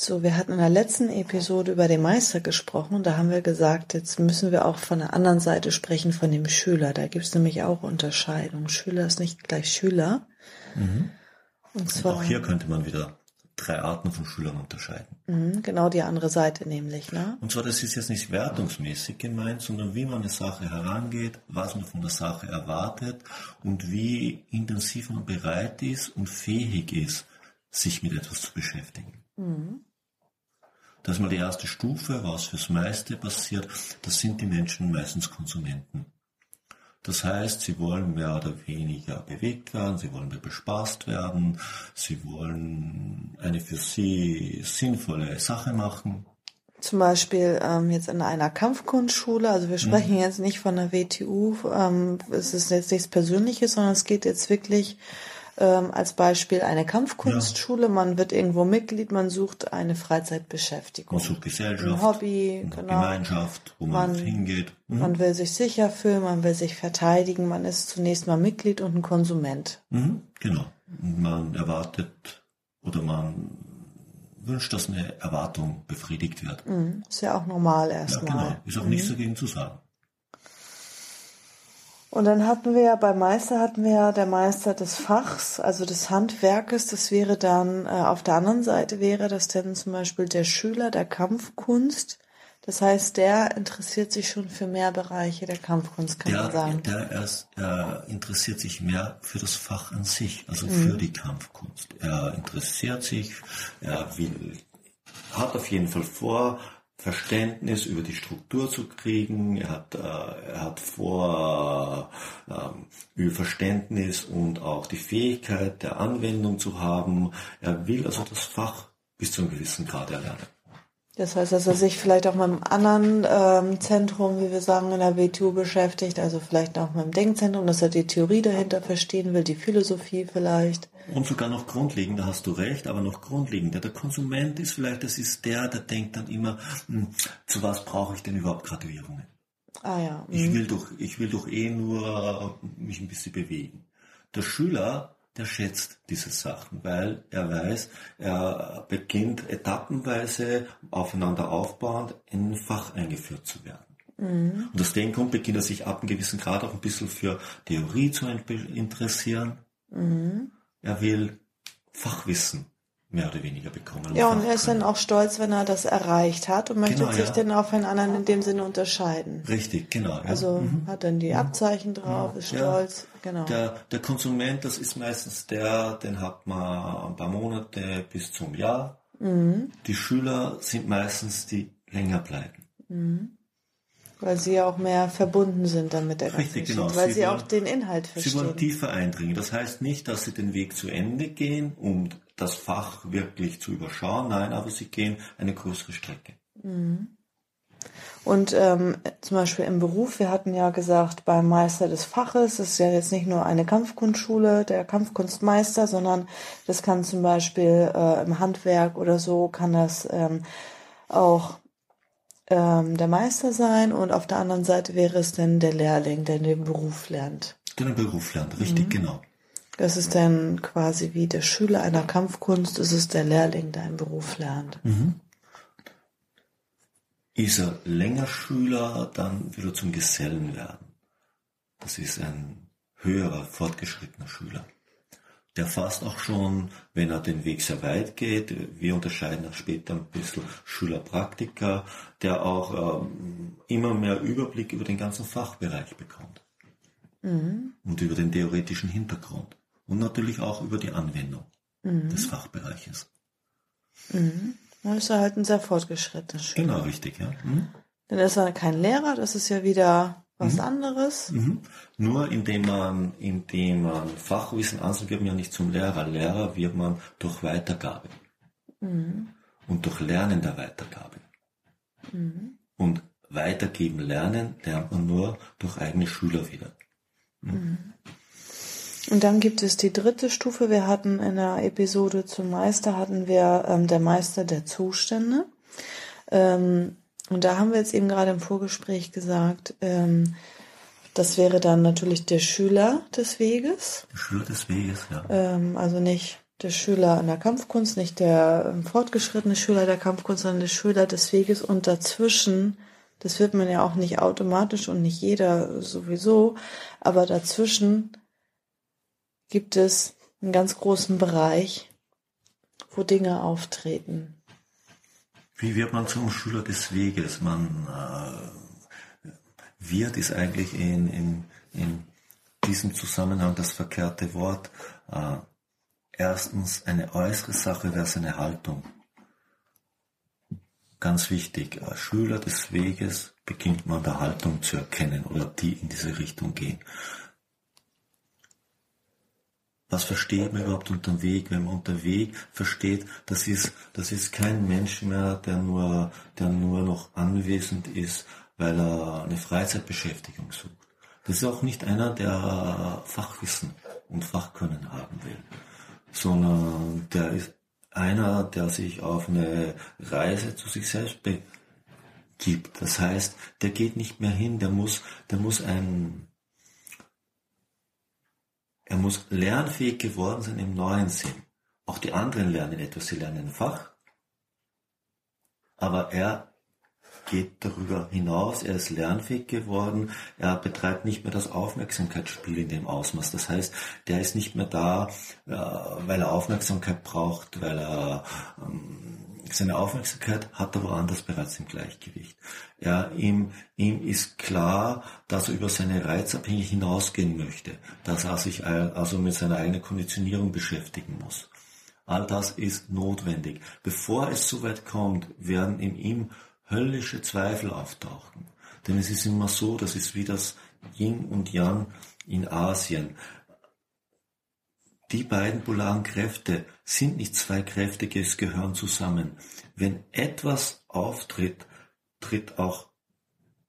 So, wir hatten in der letzten Episode über den Meister gesprochen und da haben wir gesagt, jetzt müssen wir auch von der anderen Seite sprechen, von dem Schüler. Da gibt es nämlich auch Unterscheidungen. Schüler ist nicht gleich Schüler. Mhm. Und zwar. Und auch hier könnte man wieder drei Arten von Schülern unterscheiden. Mhm, genau die andere Seite nämlich, ne? Und zwar, das ist jetzt nicht wertungsmäßig gemeint, sondern wie man eine Sache herangeht, was man von der Sache erwartet und wie intensiv man bereit ist und fähig ist, sich mit etwas zu beschäftigen. Mhm. Das ist mal die erste Stufe, was fürs meiste passiert. Das sind die Menschen meistens Konsumenten. Das heißt, sie wollen mehr oder weniger bewegt werden, sie wollen mehr bespaßt werden, sie wollen eine für sie sinnvolle Sache machen. Zum Beispiel ähm, jetzt in einer Kampfkunstschule, also wir sprechen mhm. jetzt nicht von der WTU, ähm, es ist jetzt nichts Persönliches, sondern es geht jetzt wirklich ähm, als Beispiel eine Kampfkunstschule. Ja. Man wird irgendwo Mitglied, man sucht eine Freizeitbeschäftigung. Man sucht Gesellschaft, ein Hobby, genau. Gemeinschaft, wo man, man hingeht. Mhm. Man will sich sicher fühlen, man will sich verteidigen, man ist zunächst mal Mitglied und ein Konsument. Mhm, genau. Man erwartet oder man wünscht, dass eine Erwartung befriedigt wird. Mhm. Ist ja auch normal erstmal. Ja, genau. Ist auch nichts mhm. dagegen zu sagen. Und dann hatten wir ja beim Meister hatten wir ja der Meister des Fachs, also des Handwerkes. Das wäre dann äh, auf der anderen Seite wäre das dann zum Beispiel der Schüler der Kampfkunst. Das heißt, der interessiert sich schon für mehr Bereiche der Kampfkunst, kann der, man sagen. Der erst, er interessiert sich mehr für das Fach an sich, also mhm. für die Kampfkunst. Er interessiert sich, er will, hat auf jeden Fall vor, Verständnis über die Struktur zu kriegen. Er hat, äh, er hat vor, äh, über Verständnis und auch die Fähigkeit der Anwendung zu haben. Er will also das Fach bis zu einem gewissen Grad erlernen. Das heißt, dass er sich vielleicht auch mit einem anderen ähm, Zentrum, wie wir sagen, in der WTU beschäftigt, also vielleicht auch mit dem Denkzentrum, dass er die Theorie dahinter verstehen will, die Philosophie vielleicht. Und sogar noch grundlegender, hast du recht, aber noch grundlegender. Der Konsument ist vielleicht, das ist der, der denkt dann immer, hm, zu was brauche ich denn überhaupt Graduierungen? Ah ja. Mhm. Ich will doch, ich will doch eh nur mich ein bisschen bewegen. Der Schüler der schätzt diese Sachen, weil er weiß, er beginnt etappenweise aufeinander aufbauend in ein Fach eingeführt zu werden. Mhm. Und aus dem Grund beginnt er sich ab einem gewissen Grad auch ein bisschen für Theorie zu interessieren. Mhm. Er will Fachwissen mehr oder weniger bekommen. Ja, und er ist dann auch stolz, wenn er das erreicht hat und möchte genau, sich ja. dann auch von anderen in dem Sinne unterscheiden. Richtig, genau. Ja. Also mhm. hat dann die Abzeichen drauf, ist stolz, ja. genau. Der, der Konsument, das ist meistens der, den hat man ein paar Monate bis zum Jahr. Mhm. Die Schüler sind meistens die länger bleiben. Mhm. Weil sie ja auch mehr verbunden sind dann mit der ganzen Richtig, genau. Weil sie, sie wollen, auch den Inhalt verstehen. Sie wollen tiefer eindringen. Das heißt nicht, dass sie den Weg zu Ende gehen, um das Fach wirklich zu überschauen. Nein, aber sie gehen eine größere Strecke. Mhm. Und ähm, zum Beispiel im Beruf, wir hatten ja gesagt, beim Meister des Faches, das ist ja jetzt nicht nur eine Kampfkunstschule, der Kampfkunstmeister, sondern das kann zum Beispiel äh, im Handwerk oder so, kann das ähm, auch ähm, der Meister sein und auf der anderen Seite wäre es dann der Lehrling, der den Beruf lernt. Der den Beruf lernt, richtig, mhm. genau. Das ist dann quasi wie der Schüler einer Kampfkunst, ist es der Lehrling, der einen Beruf lernt. Mhm. Ist er länger Schüler, dann würde er zum Gesellen werden. Das ist ein höherer, fortgeschrittener Schüler der fast auch schon, wenn er den Weg sehr weit geht, wir unterscheiden dann später ein bisschen Schülerpraktiker, der auch ähm, immer mehr Überblick über den ganzen Fachbereich bekommt. Mhm. Und über den theoretischen Hintergrund. Und natürlich auch über die Anwendung mhm. des Fachbereiches. Mhm. Dann ist er halt ein sehr fortgeschrittener Schüler. Genau, richtig, ja. Mhm. Dann ist er kein Lehrer, das ist ja wieder was mhm. anderes. Mhm. Nur indem man, indem man Fachwissen ansammelt, wird man ja nicht zum Lehrer. Lehrer wird man durch Weitergabe. Mhm. und durch Lernen der Weitergabe. Mhm. Und weitergeben lernen lernt man nur durch eigene Schüler wieder. Und dann gibt es die dritte Stufe. Wir hatten in der Episode zum Meister hatten wir ähm, der Meister der Zustände. Ähm, und da haben wir jetzt eben gerade im Vorgespräch gesagt, ähm, das wäre dann natürlich der Schüler des Weges. Der Schüler des Weges, ja. Ähm, also nicht der Schüler in der Kampfkunst, nicht der ähm, fortgeschrittene Schüler der Kampfkunst, sondern der Schüler des Weges und dazwischen, das wird man ja auch nicht automatisch und nicht jeder sowieso, aber dazwischen gibt es einen ganz großen Bereich, wo Dinge auftreten. Wie wird man zum Schüler des Weges? Man äh, wird ist eigentlich in, in, in diesem Zusammenhang das verkehrte Wort. Äh, erstens eine äußere Sache wäre seine Haltung. Ganz wichtig, als Schüler des Weges beginnt man der Haltung zu erkennen oder die in diese Richtung gehen was versteht man überhaupt unter Weg? Wenn man unter Weg versteht, das ist, das ist kein Mensch mehr, der nur, der nur noch anwesend ist, weil er eine Freizeitbeschäftigung sucht. Das ist auch nicht einer, der Fachwissen und Fachkönnen haben will, sondern der ist einer, der sich auf eine Reise zu sich selbst begibt. Das heißt, der geht nicht mehr hin, der muss, der muss ein er muss lernfähig geworden sein im neuen Sinn. Auch die anderen lernen etwas, sie lernen ein Fach, aber er geht darüber hinaus, er ist lernfähig geworden, er betreibt nicht mehr das Aufmerksamkeitsspiel in dem Ausmaß. Das heißt, der ist nicht mehr da, äh, weil er Aufmerksamkeit braucht, weil er ähm, seine Aufmerksamkeit hat er woanders bereits im Gleichgewicht. Ja, ihm, ihm ist klar, dass er über seine Reizabhängigkeit hinausgehen möchte, dass er sich also mit seiner eigenen Konditionierung beschäftigen muss. All das ist notwendig. Bevor es so weit kommt, werden in ihm höllische Zweifel auftauchen. Denn es ist immer so, das ist wie das Yin und Yang in Asien die beiden polaren Kräfte sind nicht zwei Kräfte, es gehören zusammen. Wenn etwas auftritt, tritt auch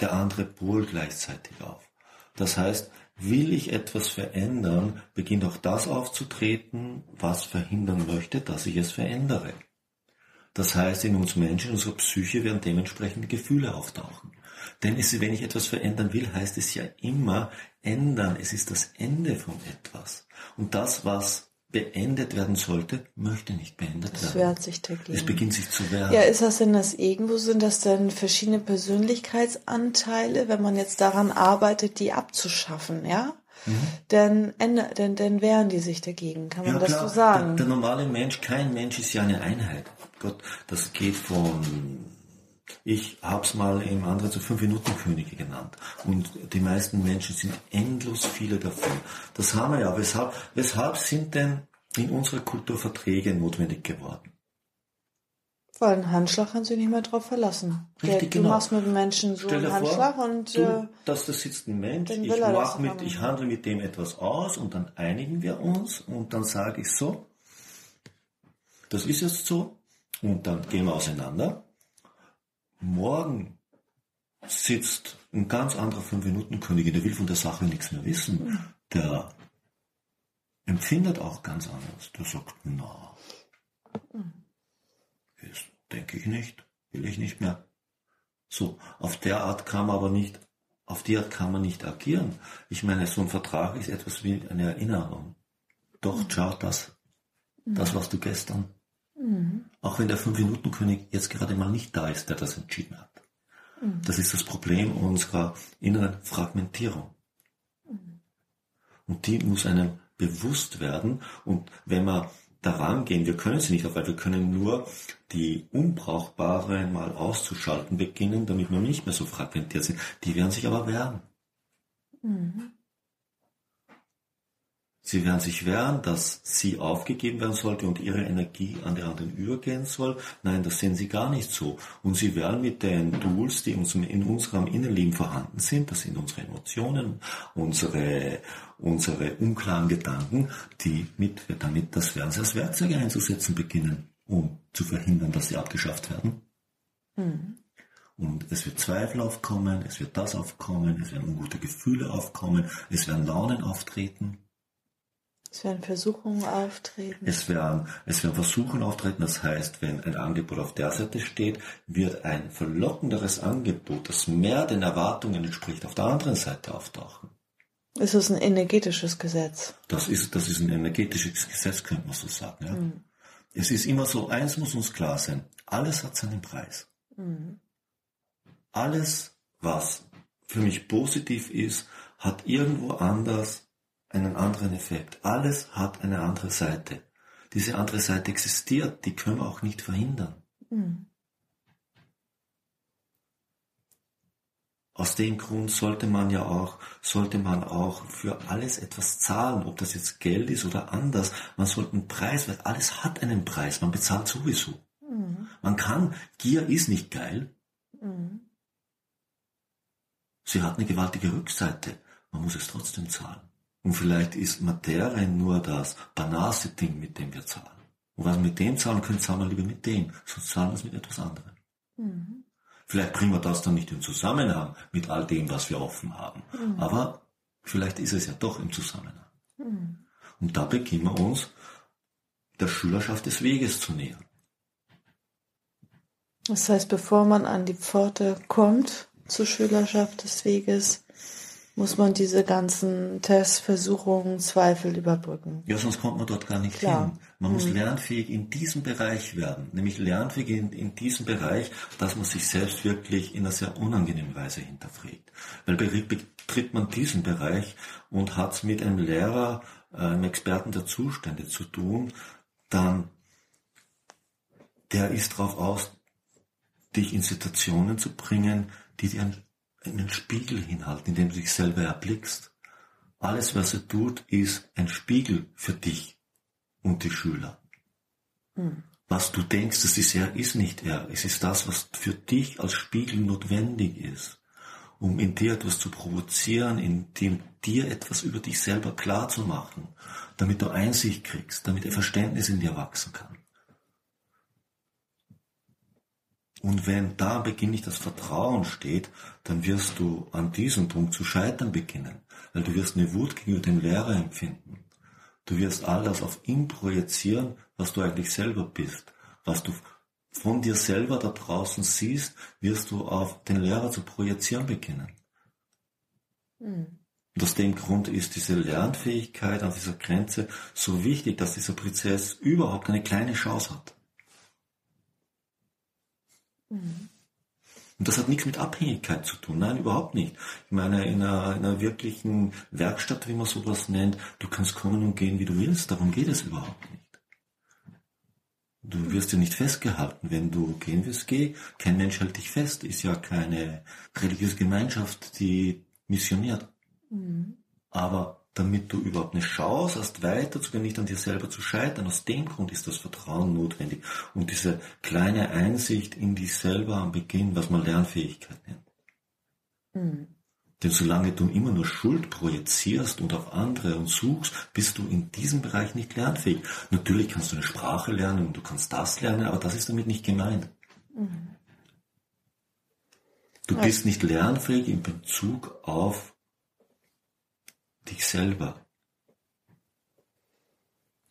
der andere Pol gleichzeitig auf. Das heißt, will ich etwas verändern, beginnt auch das aufzutreten, was verhindern möchte, dass ich es verändere. Das heißt, in uns Menschen, in unserer Psyche werden dementsprechend Gefühle auftauchen. Denn es, wenn ich etwas verändern will, heißt es ja immer ändern. Es ist das Ende von etwas. Und das, was beendet werden sollte, möchte nicht beendet das werden. Es wehrt sich dagegen. Es beginnt sich zu wehren. Ja, ist das denn das Ego? Sind das denn verschiedene Persönlichkeitsanteile, wenn man jetzt daran arbeitet, die abzuschaffen, ja? Mhm. Dann, dann, dann wehren die sich dagegen, kann man ja, das klar, so sagen? Der, der normale Mensch, kein Mensch ist ja eine Einheit. Gott, das geht von ich habe es mal im anderen zu fünf Minuten Könige genannt. Und die meisten Menschen sind endlos viele davon. Das haben wir ja. Weshalb, weshalb sind denn in unserer Kultur Verträge notwendig geworden? Weil ein Handschlag kann sich nicht mehr drauf verlassen. Richtig, du genau. machst mit dem Menschen so Stell einen Handschlag vor, und du, äh, dass da sitzt ein Mensch, ich, mach mit, ich handle mit dem etwas aus und dann einigen wir uns und dann sage ich so, das ist jetzt so und dann gehen wir auseinander morgen sitzt ein ganz anderer Fünf-Minuten-König, der will von der Sache nichts mehr wissen. Der empfindet auch ganz anders. Der sagt, na, das denke ich nicht, will ich nicht mehr. So, auf der Art kann man aber nicht, auf die Art kann man nicht agieren. Ich meine, so ein Vertrag ist etwas wie eine Erinnerung. Doch, schau, das, das warst du gestern. Mhm. Auch wenn der Fünf-Minuten-König jetzt gerade mal nicht da ist, der das entschieden hat. Mhm. Das ist das Problem unserer inneren Fragmentierung. Mhm. Und die muss einem bewusst werden. Und wenn wir daran gehen, wir können sie nicht, weil wir können nur die unbrauchbaren mal auszuschalten beginnen, damit wir nicht mehr so fragmentiert sind. Die werden sich aber wehren. Mhm. Sie werden sich wehren, dass sie aufgegeben werden sollte und ihre Energie an die anderen übergehen soll. Nein, das sehen sie gar nicht so. Und sie werden mit den Tools, die in unserem Innenleben vorhanden sind, das sind unsere Emotionen, unsere, unsere unklaren Gedanken, die mit, damit das werden sie als Werkzeuge einzusetzen beginnen, um zu verhindern, dass sie abgeschafft werden. Mhm. Und es wird Zweifel aufkommen, es wird das aufkommen, es werden ungute Gefühle aufkommen, es werden Launen auftreten. Es werden Versuchungen auftreten. Es werden, es werden Versuchen auftreten, das heißt, wenn ein Angebot auf der Seite steht, wird ein verlockenderes Angebot, das mehr den Erwartungen entspricht, auf der anderen Seite auftauchen. Es ist ein energetisches Gesetz. Das ist, das ist ein energetisches Gesetz, könnte man so sagen. Ja? Es ist immer so, eins muss uns klar sein, alles hat seinen Preis. Alles, was für mich positiv ist, hat irgendwo anders einen anderen Effekt. Alles hat eine andere Seite. Diese andere Seite existiert, die können wir auch nicht verhindern. Aus dem Grund sollte man ja auch, sollte man auch für alles etwas zahlen, ob das jetzt Geld ist oder anders. Man sollte einen Preis, weil alles hat einen Preis, man bezahlt sowieso. Man kann, Gier ist nicht geil. Sie hat eine gewaltige Rückseite, man muss es trotzdem zahlen. Und vielleicht ist Materie nur das banalste Ding, mit dem wir zahlen. Und was wir mit dem zahlen können, zahlen wir lieber mit dem, sonst zahlen wir es mit etwas anderem. Vielleicht bringen wir das dann nicht in Zusammenhang mit all dem, was wir offen haben. Aber vielleicht ist es ja doch im Zusammenhang. Und da beginnen wir uns der Schülerschaft des Weges zu nähern. Das heißt, bevor man an die Pforte kommt zur Schülerschaft des Weges, muss man diese ganzen Tests, Versuchungen, Zweifel überbrücken. Ja, sonst kommt man dort gar nicht Klar. hin. Man muss lernfähig in diesem Bereich werden, nämlich lernfähig in, in diesem Bereich, dass man sich selbst wirklich in einer sehr unangenehmen Weise hinterfragt. Weil be- betritt man diesen Bereich und hat es mit einem Lehrer, äh, einem Experten der Zustände zu tun, dann der ist darauf aus, dich in Situationen zu bringen, die dir einen, einen Spiegel hinhalten, in dem du dich selber erblickst. Alles, was er tut, ist ein Spiegel für dich und die Schüler. Was du denkst, das ist er, ist nicht er. Es ist das, was für dich als Spiegel notwendig ist, um in dir etwas zu provozieren, in dem dir etwas über dich selber klar zu machen, damit du Einsicht kriegst, damit ein Verständnis in dir wachsen kann. Und wenn da am Beginn nicht das Vertrauen steht, dann wirst du an diesem Punkt zu scheitern beginnen, weil du wirst eine Wut gegenüber dem Lehrer empfinden. Du wirst all das auf ihn projizieren, was du eigentlich selber bist. Was du von dir selber da draußen siehst, wirst du auf den Lehrer zu projizieren beginnen. Und aus dem Grund ist diese Lernfähigkeit an dieser Grenze so wichtig, dass dieser Prozess überhaupt eine kleine Chance hat. Und das hat nichts mit Abhängigkeit zu tun. Nein, überhaupt nicht. Ich meine, in einer, in einer wirklichen Werkstatt, wie man sowas nennt, du kannst kommen und gehen, wie du willst. Darum geht es überhaupt nicht. Du wirst ja nicht festgehalten. Wenn du gehen willst, geh. Kein Mensch hält dich fest. Ist ja keine religiöse Gemeinschaft, die missioniert. Aber damit du überhaupt eine Chance hast, weiterzugehen, nicht an dir selber zu scheitern, aus dem Grund ist das Vertrauen notwendig. Und diese kleine Einsicht in dich selber am Beginn, was man Lernfähigkeit nennt. Denn solange du immer nur Schuld projizierst und auf andere und suchst, bist du in diesem Bereich nicht lernfähig. Natürlich kannst du eine Sprache lernen und du kannst das lernen, aber das ist damit nicht gemeint. Du bist nicht lernfähig in Bezug auf dich selber.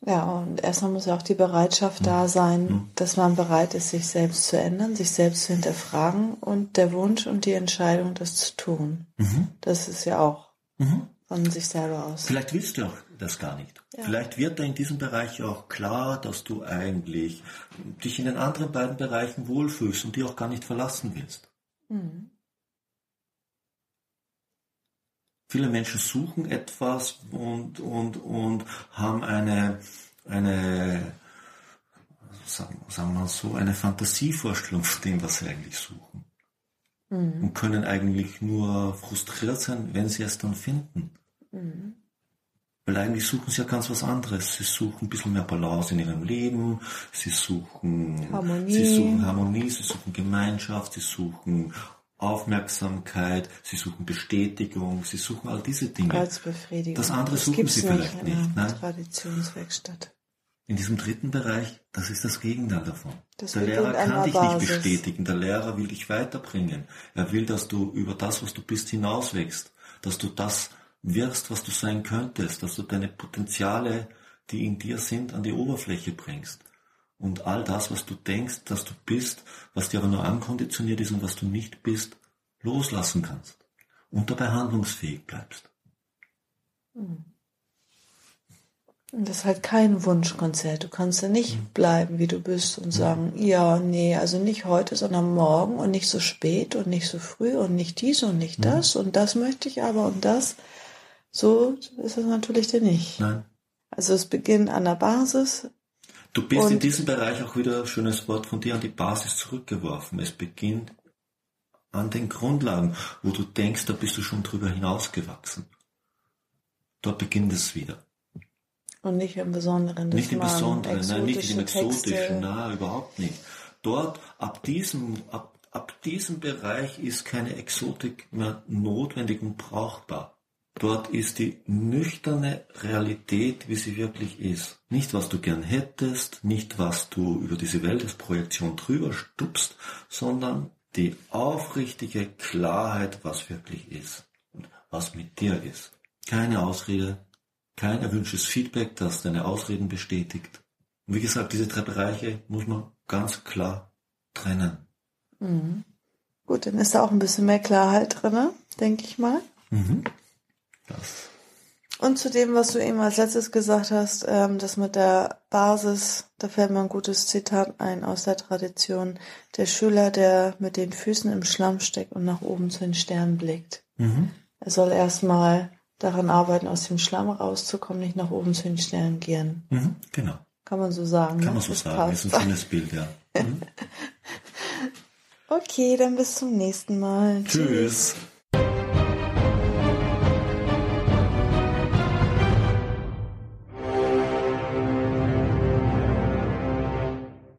Ja, und erstmal muss ja auch die Bereitschaft da sein, dass man bereit ist, sich selbst zu ändern, sich selbst zu hinterfragen und der Wunsch und die Entscheidung, das zu tun. Das ist ja auch von sich selber aus. Vielleicht willst du auch das gar nicht. Vielleicht wird da in diesem Bereich auch klar, dass du eigentlich dich in den anderen beiden Bereichen wohlfühlst und die auch gar nicht verlassen willst. Viele Menschen suchen etwas und, und, und haben eine, eine, sagen, sagen wir mal so, eine Fantasievorstellung von dem, was sie eigentlich suchen. Und können eigentlich nur frustriert sein, wenn sie es dann finden. Weil eigentlich suchen sie ja ganz was anderes. Sie suchen ein bisschen mehr Balance in ihrem Leben, sie suchen Harmonie. sie suchen Harmonie, sie suchen Gemeinschaft, sie suchen Aufmerksamkeit, sie suchen Bestätigung, sie suchen all diese Dinge. Als Befriedigung. Das andere Das suchen sie vielleicht in einer nicht, ne? Traditionswerkstatt. In diesem dritten Bereich, das ist das Gegenteil davon. Das der Lehrer an kann dich Basis. nicht bestätigen. Der Lehrer will dich weiterbringen. Er will, dass du über das, was du bist, hinauswächst. Dass du das wirst, was du sein könntest. Dass du deine Potenziale, die in dir sind, an die Oberfläche bringst. Und all das, was du denkst, dass du bist, was dir aber nur ankonditioniert ist und was du nicht bist, loslassen kannst. Und dabei handlungsfähig bleibst. Und das ist halt kein Wunschkonzert. Du kannst ja nicht bleiben, wie du bist und sagen, ja, nee, also nicht heute, sondern morgen und nicht so spät und nicht so früh und nicht dies und nicht das und das möchte ich aber und das. So ist es natürlich denn nicht. Nein. Also es beginnt an der Basis. Du bist in Und- diesem Bereich auch wieder, schönes Wort von dir, an die Basis zurückgeworfen. Es beginnt an den Grundlagen, wo du denkst, da bist du schon drüber hinausgewachsen. Dort beginnt es wieder. Und nicht im Besonderen. dass Nicht im Besonderen, nein, nicht in exotische Exotischen, Texte- nein, überhaupt nicht. Dort, ab diesem, ab, ab diesem Bereich ist keine Exotik mehr notwendig und brauchbar. Dort ist die nüchterne Realität, wie sie wirklich ist. Nicht, was du gern hättest, nicht, was du über diese Welt als Projektion drüber stupst, sondern die aufrichtige Klarheit, was wirklich ist und was mit dir ist. Keine Ausrede, kein erwünschtes Feedback, das deine Ausreden bestätigt. Und wie gesagt, diese drei Bereiche muss man ganz klar trennen. Mhm. Gut, dann ist da auch ein bisschen mehr Klarheit drinne, denke ich mal. Mhm. Das. Und zu dem, was du eben als letztes gesagt hast, ähm, das mit der Basis, da fällt mir ein gutes Zitat ein aus der Tradition. Der Schüler, der mit den Füßen im Schlamm steckt und nach oben zu den Sternen blickt. Mhm. Er soll erstmal daran arbeiten, aus dem Schlamm rauszukommen, nicht nach oben zu den Sternen gehen. Mhm. Genau. Kann man so sagen. Kann ne? man so Das sagen. Ist ein passt. schönes Bild, ja. Mhm. Okay, dann bis zum nächsten Mal. Tschüss.